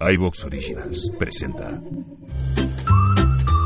iVox Originals presenta.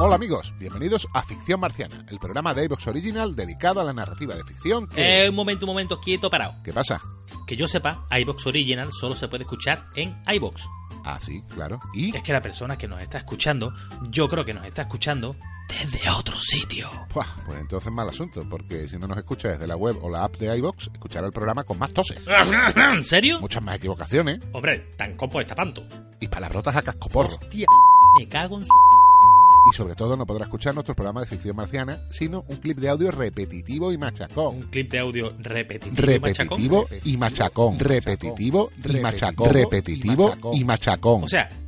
Hola amigos, bienvenidos a Ficción Marciana, el programa de iVox Original dedicado a la narrativa de ficción que... Eh, un momento, un momento, quieto, parado. ¿Qué pasa? Que yo sepa, iBox Original solo se puede escuchar en iBox. Ah, sí, claro. ¿Y? Es que la persona que nos está escuchando, yo creo que nos está escuchando desde otro sitio. Buah, pues entonces mal asunto, porque si no nos escucha desde la web o la app de iVox, escuchará el programa con más toses. ¿En serio? Muchas más equivocaciones Hombre, tan copo está panto. Y palabrotas a cascoporro. Hostia, me cago en su... Y sobre todo no podrá escuchar nuestro programa de ficción marciana, sino un clip de audio repetitivo y machacón. Un clip de audio repetitivo, y machacón. Repetitivo y machacón. Repetitivo y machacón. Repetitivo y machacón. O sea,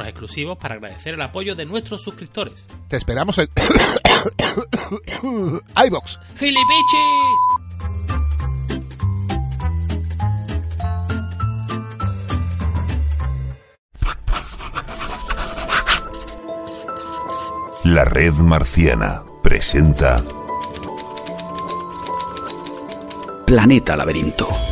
exclusivos para agradecer el apoyo de nuestros suscriptores. Te esperamos en iVox. ¡Gilipichis! La Red Marciana presenta Planeta Laberinto.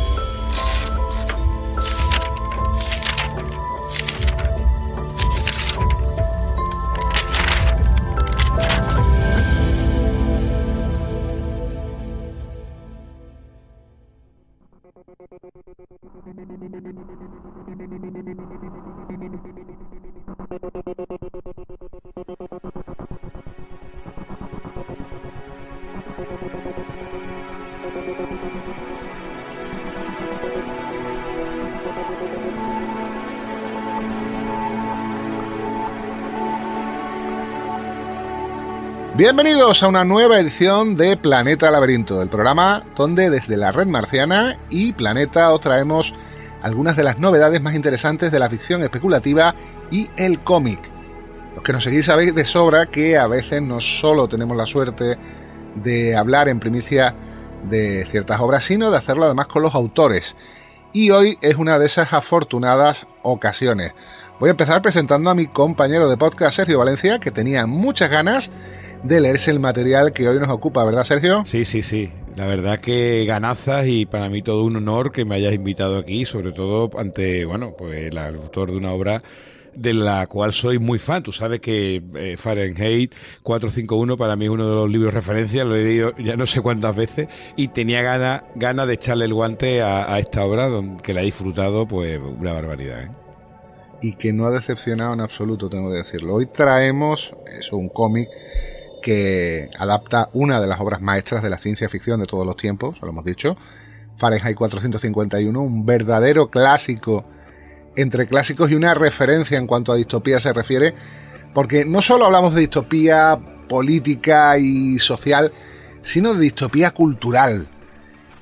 Bienvenidos a una nueva edición de Planeta Laberinto, el programa donde desde la red marciana y Planeta os traemos algunas de las novedades más interesantes de la ficción especulativa y el cómic. Los que nos seguís sabéis de sobra que a veces no solo tenemos la suerte de hablar en primicia de ciertas obras, sino de hacerlo además con los autores. Y hoy es una de esas afortunadas ocasiones. Voy a empezar presentando a mi compañero de podcast, Sergio Valencia, que tenía muchas ganas de leerse el material que hoy nos ocupa, ¿verdad, Sergio? Sí, sí, sí. La verdad que ganazas y para mí todo un honor que me hayas invitado aquí, sobre todo ante, bueno, pues el autor de una obra de la cual soy muy fan. Tú sabes que eh, Fahrenheit 451 para mí es uno de los libros referencia, lo he leído ya no sé cuántas veces y tenía ganas gana de echarle el guante a, a esta obra que la he disfrutado pues una barbaridad. ¿eh? y que no ha decepcionado en absoluto, tengo que decirlo. Hoy traemos eso, un cómic que adapta una de las obras maestras de la ciencia ficción de todos los tiempos, lo hemos dicho, Fahrenheit 451, un verdadero clásico entre clásicos y una referencia en cuanto a distopía se refiere, porque no solo hablamos de distopía política y social, sino de distopía cultural.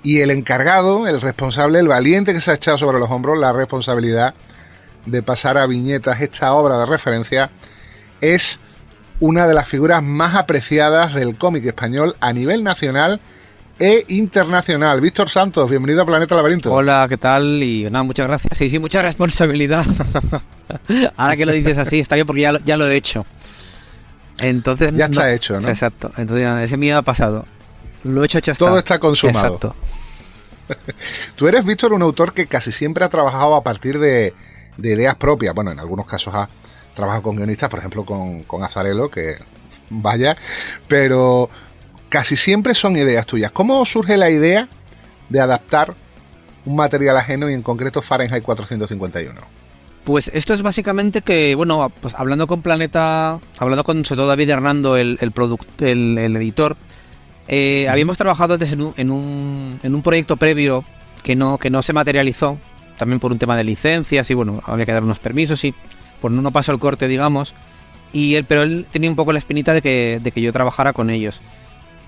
Y el encargado, el responsable, el valiente que se ha echado sobre los hombros la responsabilidad de pasar a viñetas esta obra de referencia, es una de las figuras más apreciadas del cómic español a nivel nacional e internacional. Víctor Santos, bienvenido a Planeta Laberinto. Hola, ¿qué tal? Y nada, muchas gracias. Sí, sí, mucha responsabilidad. Ahora que lo dices así, está bien porque ya lo, ya lo he hecho. Entonces, Ya está hecho, ¿no? Exacto. Entonces, ese miedo ha pasado. Lo he hecho, hecho Todo está consumado. Exacto. Tú eres, Víctor, un autor que casi siempre ha trabajado a partir de, de ideas propias. Bueno, en algunos casos ha trabajado con guionistas, por ejemplo, con, con Azarelo, que vaya, pero casi siempre son ideas tuyas. ¿Cómo surge la idea de adaptar un material ajeno y en concreto Fahrenheit 451? Pues esto es básicamente que, bueno, pues hablando con Planeta, hablando con sobre David Hernando, el, el, product- el, el editor, eh, habíamos trabajado antes en un, en, un, en un proyecto previo que no, que no se materializó, también por un tema de licencias y bueno, había que dar unos permisos y por no pasó el corte, digamos. Y él, pero él tenía un poco la espinita de que, de que yo trabajara con ellos.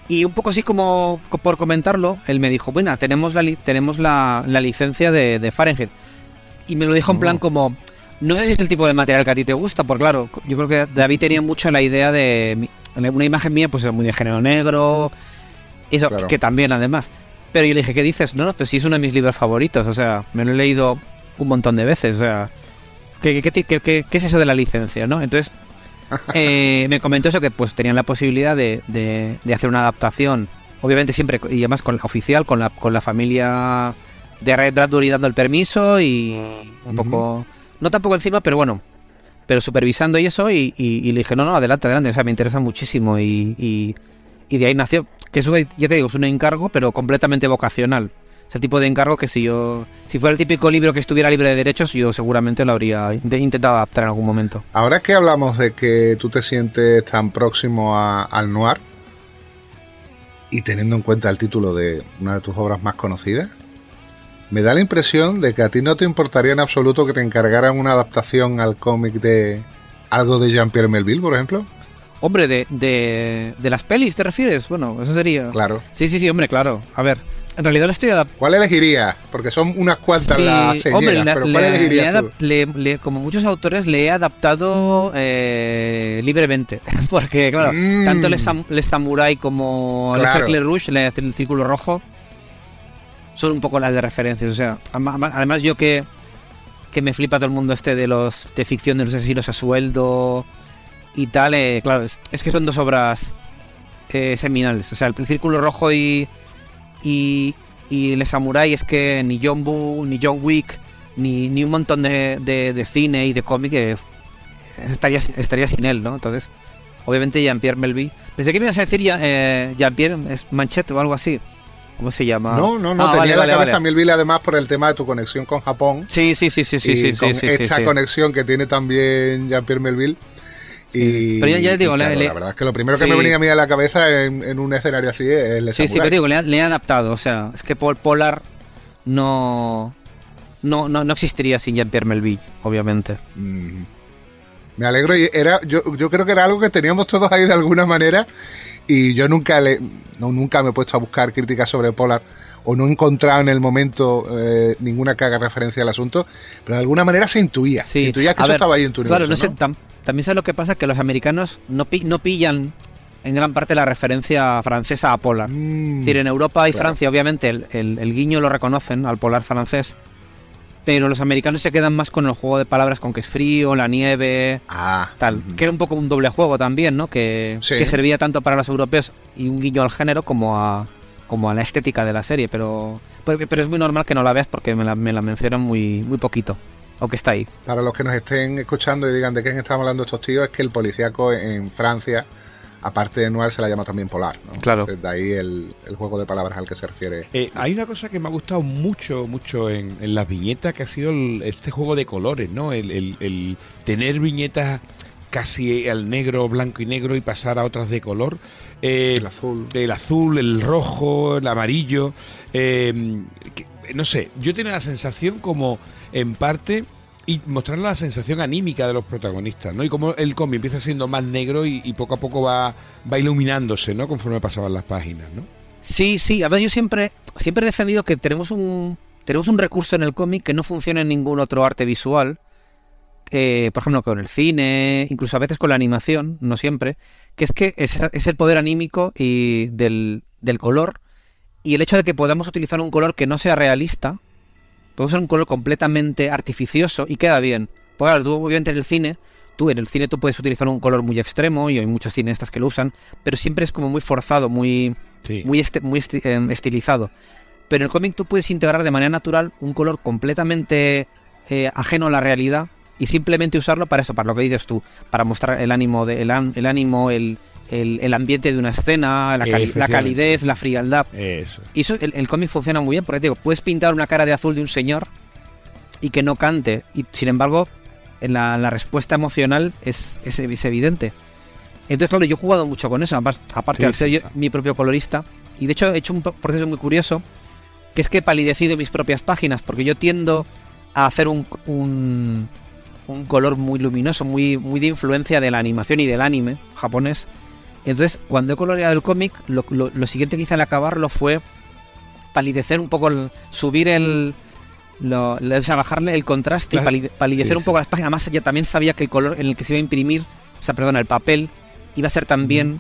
Y un poco así como co- por comentarlo, él me dijo, bueno, tenemos la, tenemos la, la licencia de, de Fahrenheit. Y me lo dijo en plan como, No sé si es el tipo de material que a ti te gusta, porque claro, yo creo que David tenía mucho la idea de una imagen mía, pues muy de género negro, eso Claro. que también además. Pero yo le dije, ¿qué dices? No, no, pero sí es uno de mis libros favoritos, o sea, me lo he leído un montón de veces, o sea, ¿qué, qué, qué- qué- es eso de la licencia, no? Entonces, eh, me comentó eso, que pues tenían la posibilidad de, de- de hacer una adaptación, obviamente siempre, y además con la oficial, con la, con la familia de Ray Bradbury dando el permiso y un poco, no tampoco encima, pero bueno, pero supervisando y eso, y, y- y le dije, no, no, adelante, adelante, o sea, me interesa muchísimo y, y, de ahí nació, que ya te digo, es un encargo, pero completamente vocacional. Es el tipo de encargo que si yo, si fuera el típico libro que estuviera libre de derechos, yo seguramente lo habría int- intentado adaptar en algún momento. Ahora que hablamos de que tú te sientes tan próximo a- al noir y teniendo en cuenta el título de una de tus obras más conocidas, me da la impresión de que a ti no te importaría en absoluto que te encargaran una adaptación al cómic de algo de Jean-Pierre Melville, por ejemplo. Hombre, de, de, de las pelis, ¿te refieres? Bueno, eso sería... Claro. Sí, sí, sí, hombre, claro. A ver, en realidad lo estoy adaptando. ¿Cuál elegirías? Porque son unas cuantas las señeras, hombre, pero ¿cuál le- elegirías le tú? le- como muchos autores, le he adaptado eh, libremente. Porque, claro, Mm. tanto el, el Samurai como el Claro. Cercle Rouge, el Círculo Rojo, son un poco las de referencias. O sea, además yo que, que me flipa todo el mundo este de los de ficción de los asesinos a sueldo y tal, eh, claro, es, es que son dos obras eh, seminales. O sea, el Círculo Rojo y, y, y el Samurai es que ni John Woo, ni John Wick, ni, ni un montón de, de, de cine y de cómic eh, estaría, estaría sin él, ¿no? Entonces, obviamente Jean-Pierre Melville. Pensé que me ibas a decir eh, Jean-Pierre es Manchette o algo así. ¿Cómo se llama? No, no, no, Ah, tenía vale, la vale, cabeza vale. Melville además por el tema de tu conexión con Japón. Sí, sí, sí, sí, sí, y sí, sí, esta conexión que tiene también Jean-Pierre Melville. Y, Pero ya- ya digo, le- claro, le- la verdad es que lo primero que me venía a mí a la cabeza en, en un escenario así es el Sí, sí, pero digo, le, han- le han adaptado. O sea, es que Pol- Polar no, no, no, no existiría sin Jean-Pierre Melville, obviamente. Mm. Me alegro y era yo, yo creo que era algo que teníamos todos ahí de alguna manera y yo nunca le no, nunca me he puesto a buscar críticas sobre Polar o no he encontrado en el momento eh, ninguna que haga referencia al asunto, pero de alguna manera se intuía, se Sí, intuía que a eso ver, estaba ahí en tu Claro, universo, no sé, también sabes lo que pasa, que los americanos no, pi- no pillan en gran parte la referencia francesa a Polar. Mm, Es decir, en Europa y claro. Francia, obviamente, el, el- el guiño lo reconocen al polar francés, pero los americanos se quedan más con el juego de palabras con que es frío, la nieve, ah, tal. Que era un poco un doble juego también, ¿no? Que, Sí. que servía tanto para los europeos y un guiño al género como a, como a la estética de la serie, pero, pero, pero es muy normal que no la veas porque me la, me la mencionan muy, muy poquito, aunque está ahí. Para los que nos estén escuchando y digan de quién estamos hablando estos tíos, es que el policíaco en Francia, aparte de noir, se la llama también polar. ¿no? Claro. Entonces, de ahí el, el juego de palabras al que se refiere. Eh, hay una cosa que me ha gustado mucho, mucho en, en las viñetas, que ha sido el- este juego de colores, ¿no? El, el- el tener viñetas casi al negro, blanco y negro y pasar a otras de color. Eh, El azul. El azul, el rojo, el amarillo. eh, que- no sé, yo tengo la sensación como, en parte, y mostrar la sensación anímica de los protagonistas, ¿no? Y como el cómic empieza siendo más negro y, poco a poco va, va iluminándose, ¿no? Conforme pasaban las páginas, ¿no? Sí, sí, a yo siempre, siempre he defendido que tenemos un, tenemos un recurso en el cómic que no funciona en ningún otro arte visual. eh, por ejemplo, con el cine, incluso a veces con la animación, no siempre, que es que es, es el poder anímico y del, del color y el hecho de que podamos utilizar un color que no sea realista, podemos usar un color completamente artificioso y queda bien. Porque claro, tú obviamente en el cine, tú en el cine tú puedes utilizar un color muy extremo y hay muchos cineastas que lo usan, pero siempre es como muy forzado, muy Sí. muy, este- muy esti- em, estilizado. Pero en el cómic tú puedes integrar de manera natural un color completamente eh, ajeno a la realidad y simplemente usarlo para eso, para lo que dices tú, para mostrar el ánimo, de, el, el ánimo, el, el- el ambiente de una escena, la, cali- la calidez, la frialdad. Eso. Y eso, el, el cómic funciona muy bien, porque te digo, puedes pintar una cara de azul de un señor y que no cante, y sin embargo, en la, la respuesta emocional es, es, es evidente. Entonces, claro, yo he jugado mucho con eso, apar- aparte Sí, al ser sí, yo sí. mi propio colorista, y de hecho he hecho un pro- proceso muy curioso, que es que he palidecido mis propias páginas, porque yo tiendo a hacer un, un, un color muy luminoso, muy, muy de influencia de la animación y del anime japonés. Entonces, cuando he coloreado el cómic, lo, lo- lo siguiente que hice al acabarlo fue palidecer un poco, el- subir el, lo, o sea, bajarle el contraste Claro. y pali- palidecer Sí, un poco sí. las páginas. Además, ya también sabía que el color en el que se iba a imprimir, o sea, perdona, el papel, iba a ser también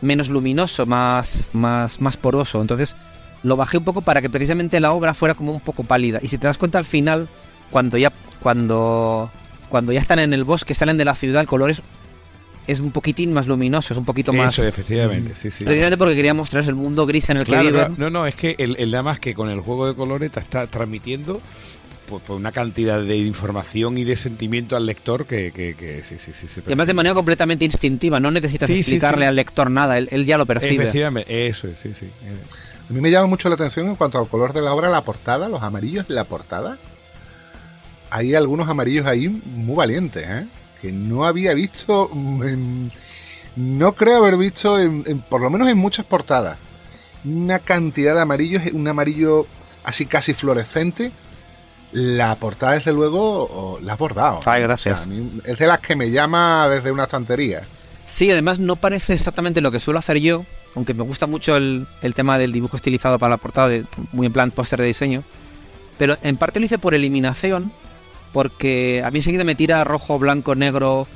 menos luminoso, más, más, más poroso. Entonces, lo bajé un poco para que precisamente la obra fuera como un poco pálida. Y si te das cuenta al final, cuando ya, cuando, cuando ya están en el bosque, salen de la ciudad, el color es, es un poquitín más luminoso, es un poquito más. Eso, efectivamente, sí, sí. Precisamente porque quería mostrar el mundo gris en el Claro, que viven. claro. No, no, es que el, el nada más que con el juego de colores te está transmitiendo pues, pues una cantidad de información y de sentimiento al lector que, que, que sí, sí, sí. se Y además de manera completamente instintiva, no necesitas Sí, explicarle sí. al lector nada, él, él ya lo percibe. Efectivamente, eso es, sí, sí. A mí me llama mucho la atención en cuanto al color de la obra, la portada, los amarillos de la portada. Hay algunos amarillos ahí muy valientes, ¿eh? Que no había visto, mm, en- no creo haber visto, en- en- por lo menos en muchas portadas, una cantidad de amarillos, un amarillo así casi fluorescente. La portada, desde luego, oh, la has bordado. Ay, gracias. O sea, a mí es de las que me llama desde una estantería. Sí, además no parece exactamente lo que suelo hacer yo, aunque me gusta mucho el, el tema del dibujo estilizado para la portada, de- muy en plan póster de diseño. Pero en parte lo hice por eliminación, porque a mí enseguida me tira rojo, blanco, negro.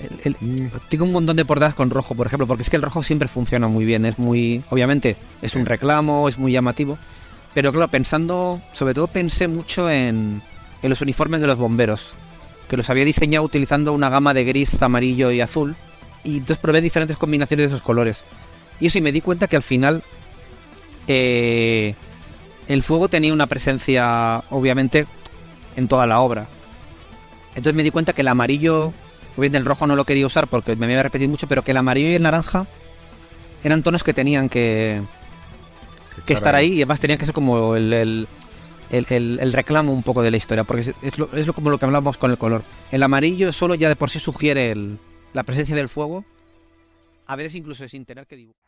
el- el- Mm. tengo un montón de portadas con rojo, por ejemplo, porque es que el rojo siempre funciona muy bien. Es muy, obviamente, es Sí. un reclamo, es muy llamativo. Pero claro, pensando, sobre todo pensé mucho en, en los uniformes de los bomberos, que los había diseñado utilizando una gama de gris, amarillo y azul. Y entonces probé diferentes combinaciones de esos colores. Y eso, y me di cuenta que al final eh, el fuego tenía una presencia, obviamente, en toda la obra. Entonces me di cuenta que el amarillo, obviamente el rojo no lo quería usar porque me había repetido mucho, pero que el amarillo y el naranja eran tonos que tenían que, que estar ahí y además tenían que ser como el, el, el- reclamo un poco de la historia, porque es, es lo, es lo como lo que hablamos con el color. El amarillo solo ya de por sí sugiere la presencia del fuego, a veces incluso sin tener que dibujar.